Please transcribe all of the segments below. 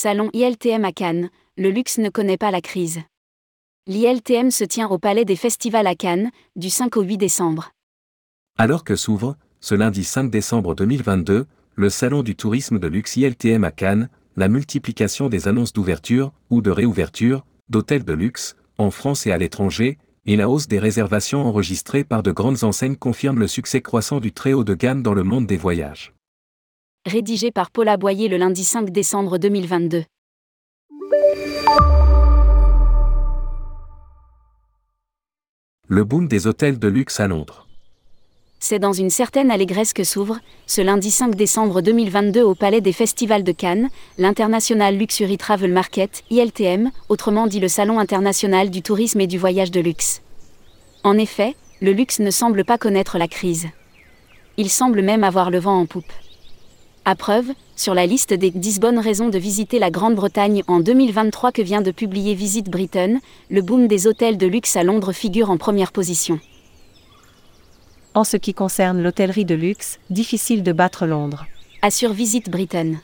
Salon ILTM à Cannes, le luxe ne connaît pas la crise. L'ILTM se tient au Palais des Festivals à Cannes, du 5 au 8 décembre. Alors que s'ouvre, ce lundi 5 décembre 2022, le Salon du tourisme de luxe ILTM à Cannes, la multiplication des annonces d'ouverture, ou de réouverture, d'hôtels de luxe, en France et à l'étranger, et la hausse des réservations enregistrées par de grandes enseignes confirment le succès croissant du très haut de gamme dans le monde des voyages. Rédigé par Paula Boyer le lundi 5 décembre 2022. Le boom des hôtels de luxe à Londres. C'est dans une certaine allégresse que s'ouvre, ce lundi 5 décembre 2022 au Palais des Festivals de Cannes, l'International Luxury Travel Market, ILTM, autrement dit le Salon international du tourisme et du voyage de luxe. En effet, le luxe ne semble pas connaître la crise. Il semble même avoir le vent en poupe. À preuve, sur la liste des 10 bonnes raisons de visiter la Grande-Bretagne en 2023 que vient de publier Visit Britain, le boom des hôtels de luxe à Londres figure en première position. En ce qui concerne l'hôtellerie de luxe, difficile de battre Londres. Assure Visit Britain.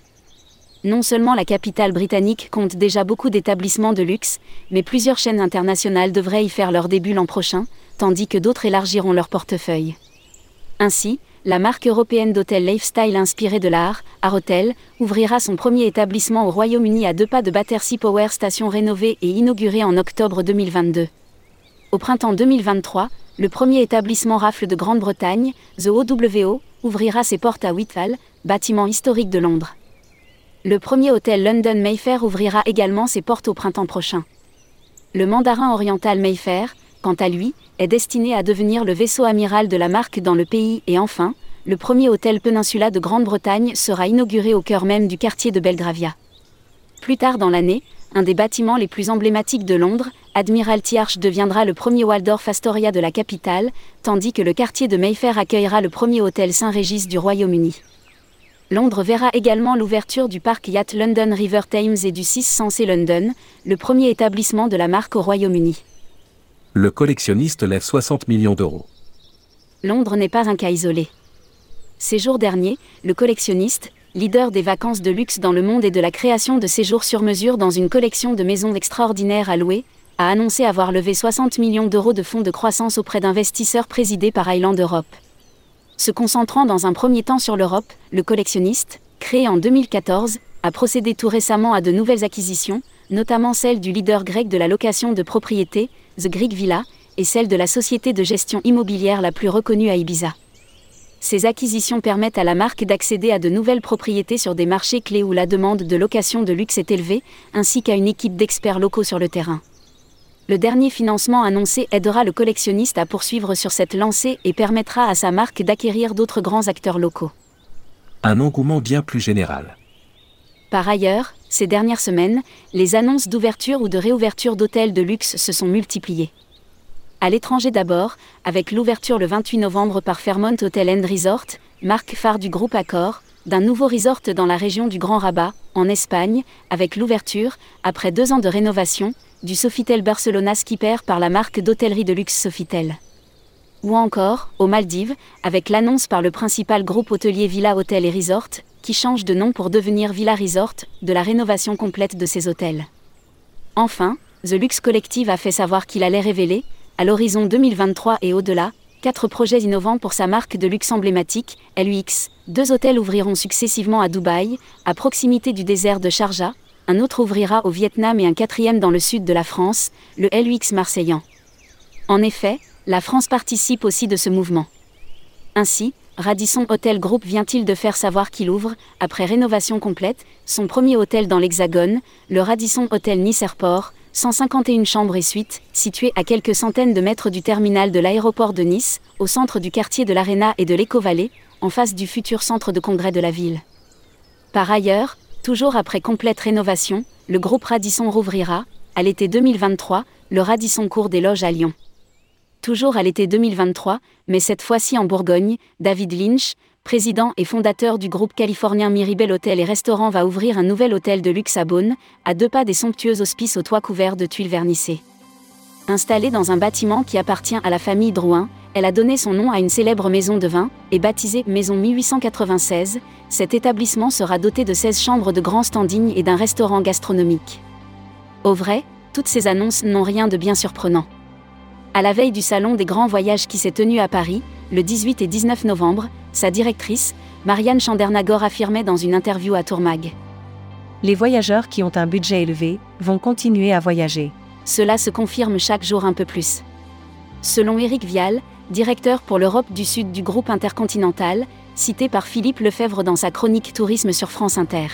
Non seulement la capitale britannique compte déjà beaucoup d'établissements de luxe, mais plusieurs chaînes internationales devraient y faire leur début l'an prochain, tandis que d'autres élargiront leur portefeuille. Ainsi, la marque européenne d'hôtels lifestyle inspirée de l'art, Hotel, ouvrira son premier établissement au Royaume-Uni à deux pas de Battersea Power Station rénovée et inaugurée en octobre 2022. Au printemps 2023, le premier établissement rafle de Grande-Bretagne, The OWO, ouvrira ses portes à Whitehall, bâtiment historique de Londres. Le premier hôtel London Mayfair ouvrira également ses portes au printemps prochain. Le mandarin oriental Mayfair, quant à lui, est destiné à devenir le vaisseau amiral de la marque dans le pays et enfin, le premier hôtel Peninsula de Grande-Bretagne sera inauguré au cœur même du quartier de Belgravia. Plus tard dans l'année, un des bâtiments les plus emblématiques de Londres, Admiralty Arch deviendra le premier Waldorf Astoria de la capitale, tandis que le quartier de Mayfair accueillera le premier hôtel Saint-Régis du Royaume-Uni. Londres verra également l'ouverture du parc Yacht London River Thames et du 6 Sensé London, le premier établissement de la marque au Royaume-Uni le collectionniste lève 60 millions d'euros. Londres n'est pas un cas isolé. Ces jours derniers, le collectionniste, leader des vacances de luxe dans le monde et de la création de séjours sur mesure dans une collection de maisons extraordinaires à louer, a annoncé avoir levé 60 millions d'euros de fonds de croissance auprès d'investisseurs présidés par Island Europe. Se concentrant dans un premier temps sur l'Europe, le collectionniste, créé en 2014, a procédé tout récemment à de nouvelles acquisitions, notamment celle du leader grec de la location de propriété, The Greek Villa, est celle de la société de gestion immobilière la plus reconnue à Ibiza. Ces acquisitions permettent à la marque d'accéder à de nouvelles propriétés sur des marchés clés où la demande de location de luxe est élevée, ainsi qu'à une équipe d'experts locaux sur le terrain. Le dernier financement annoncé aidera le collectionniste à poursuivre sur cette lancée et permettra à sa marque d'acquérir d'autres grands acteurs locaux. Un engouement bien plus général. Par ailleurs, ces dernières semaines, les annonces d'ouverture ou de réouverture d'hôtels de luxe se sont multipliées. À l'étranger d'abord, avec l'ouverture le 28 novembre par Fairmont Hotel and Resort, marque phare du groupe Accor, d'un nouveau resort dans la région du Grand Rabat, en Espagne, avec l'ouverture, après deux ans de rénovation, du Sofitel Barcelona Skipper par la marque d'hôtellerie de luxe Sofitel. Ou encore, aux Maldives, avec l'annonce par le principal groupe hôtelier Villa Hotel et Resort, qui change de nom pour devenir Villa Resort, de la rénovation complète de ses hôtels. Enfin, The Lux Collective a fait savoir qu'il allait révéler, à l'horizon 2023 et au-delà, quatre projets innovants pour sa marque de luxe emblématique, LUX. Deux hôtels ouvriront successivement à Dubaï, à proximité du désert de Sharjah, un autre ouvrira au Vietnam et un quatrième dans le sud de la France, le LUX marseillan. En effet, la France participe aussi de ce mouvement. Ainsi, Radisson Hotel Group vient-il de faire savoir qu'il ouvre, après rénovation complète, son premier hôtel dans l'Hexagone, le Radisson Hotel Nice Airport, 151 chambres et suites, situé à quelques centaines de mètres du terminal de l'aéroport de Nice, au centre du quartier de l'Arena et de l'Éco-Vallée, en face du futur centre de congrès de la ville. Par ailleurs, toujours après complète rénovation, le groupe Radisson rouvrira, à l'été 2023, le Radisson Cours des Loges à Lyon toujours à l'été 2023, mais cette fois-ci en Bourgogne, David Lynch, président et fondateur du groupe californien Miribel Hotel et Restaurant va ouvrir un nouvel hôtel de luxe à Beaune, à deux pas des somptueux hospices aux toits couverts de tuiles vernissées. Installée dans un bâtiment qui appartient à la famille Drouin, elle a donné son nom à une célèbre maison de vin, et baptisée Maison 1896. Cet établissement sera doté de 16 chambres de grand standing et d'un restaurant gastronomique. Au vrai, toutes ces annonces n'ont rien de bien surprenant. À la veille du salon des grands voyages qui s'est tenu à Paris, le 18 et 19 novembre, sa directrice, Marianne Chandernagor affirmait dans une interview à Tourmag. Les voyageurs qui ont un budget élevé vont continuer à voyager. Cela se confirme chaque jour un peu plus. Selon Éric Vial, directeur pour l'Europe du Sud du groupe Intercontinental, cité par Philippe Lefebvre dans sa chronique Tourisme sur France Inter.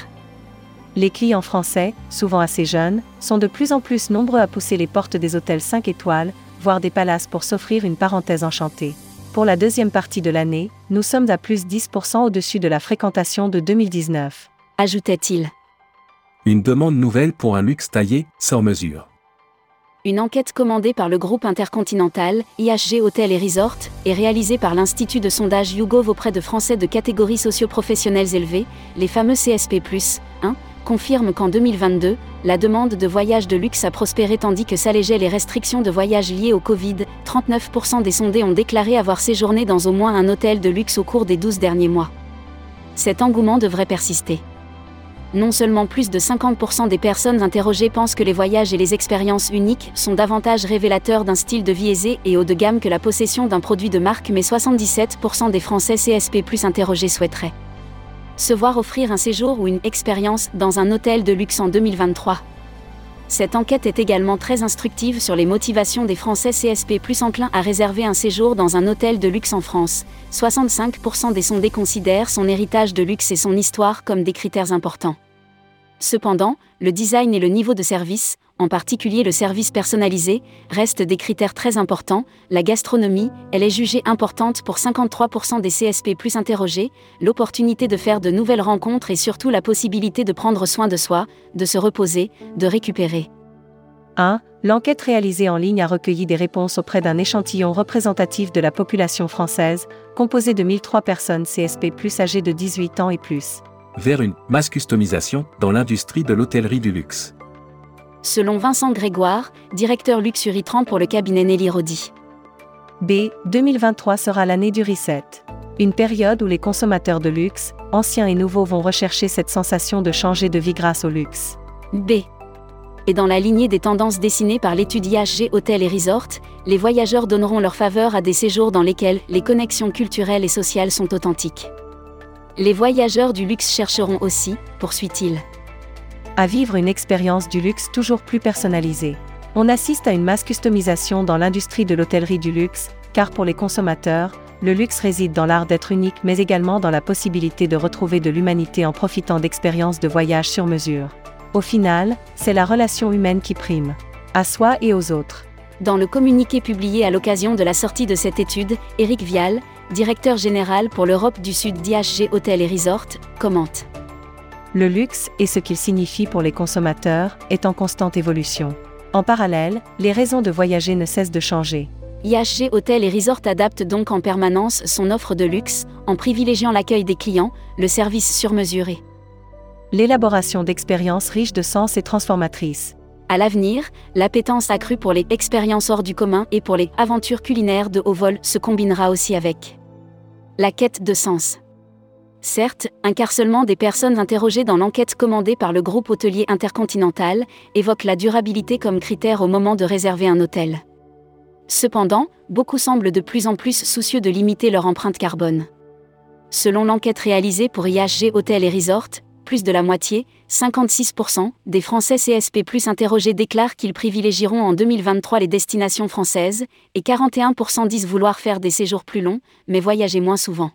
Les clients français, souvent assez jeunes, sont de plus en plus nombreux à pousser les portes des hôtels 5 étoiles, voire des palaces pour s'offrir une parenthèse enchantée. Pour la deuxième partie de l'année, nous sommes à plus 10% au-dessus de la fréquentation de 2019. Ajoutait-il. Une demande nouvelle pour un luxe taillé, sans mesure. Une enquête commandée par le groupe intercontinental, IHG Hôtel et Resort, et réalisée par l'Institut de sondage YouGov auprès de Français de catégories socio-professionnelles élevées, les fameux CSP, 1, confirme qu'en 2022, la demande de voyage de luxe a prospéré tandis que s'allégeaient les restrictions de voyage liées au Covid. 39% des sondés ont déclaré avoir séjourné dans au moins un hôtel de luxe au cours des 12 derniers mois. Cet engouement devrait persister non seulement plus de 50% des personnes interrogées pensent que les voyages et les expériences uniques sont davantage révélateurs d'un style de vie aisé et haut de gamme que la possession d'un produit de marque, mais 77% des Français CSP plus interrogés souhaiteraient se voir offrir un séjour ou une expérience dans un hôtel de luxe en 2023. Cette enquête est également très instructive sur les motivations des Français CSP plus enclins à réserver un séjour dans un hôtel de luxe en France. 65% des sondés considèrent son héritage de luxe et son histoire comme des critères importants. Cependant, le design et le niveau de service, en particulier le service personnalisé, restent des critères très importants. La gastronomie, elle est jugée importante pour 53% des CSP plus interrogés, l'opportunité de faire de nouvelles rencontres et surtout la possibilité de prendre soin de soi, de se reposer, de récupérer. 1. L'enquête réalisée en ligne a recueilli des réponses auprès d'un échantillon représentatif de la population française, composé de 1003 personnes CSP plus âgées de 18 ans et plus. Vers une masse customisation dans l'industrie de l'hôtellerie du luxe selon Vincent Grégoire, directeur Luxury 30 pour le cabinet Nelly Rodi. B. 2023 sera l'année du reset. Une période où les consommateurs de luxe, anciens et nouveaux, vont rechercher cette sensation de changer de vie grâce au luxe. B. Et dans la lignée des tendances dessinées par l'étude IHG Hôtel et Resort, les voyageurs donneront leur faveur à des séjours dans lesquels les connexions culturelles et sociales sont authentiques. Les voyageurs du luxe chercheront aussi, poursuit-il, à vivre une expérience du luxe toujours plus personnalisée. On assiste à une masse customisation dans l'industrie de l'hôtellerie du luxe, car pour les consommateurs, le luxe réside dans l'art d'être unique mais également dans la possibilité de retrouver de l'humanité en profitant d'expériences de voyage sur mesure. Au final, c'est la relation humaine qui prime, à soi et aux autres. Dans le communiqué publié à l'occasion de la sortie de cette étude, Éric Vial, directeur général pour l'Europe du Sud d'IHG Hôtel et Resort, commente. Le luxe et ce qu'il signifie pour les consommateurs est en constante évolution. En parallèle, les raisons de voyager ne cessent de changer. IHG Hôtel et Resort adapte donc en permanence son offre de luxe, en privilégiant l'accueil des clients, le service surmesuré. L'élaboration d'expériences riches de sens et transformatrices. À l'avenir, l'appétence accrue pour les expériences hors du commun et pour les aventures culinaires de haut vol se combinera aussi avec la quête de sens. Certes, un quart des personnes interrogées dans l'enquête commandée par le groupe hôtelier intercontinental évoque la durabilité comme critère au moment de réserver un hôtel. Cependant, beaucoup semblent de plus en plus soucieux de limiter leur empreinte carbone. Selon l'enquête réalisée pour IHG Hôtel et Resort, plus de la moitié, 56%, des Français CSP plus interrogés déclarent qu'ils privilégieront en 2023 les destinations françaises, et 41% disent vouloir faire des séjours plus longs, mais voyager moins souvent.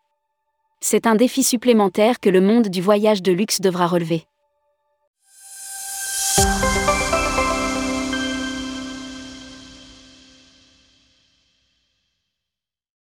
C'est un défi supplémentaire que le monde du voyage de luxe devra relever.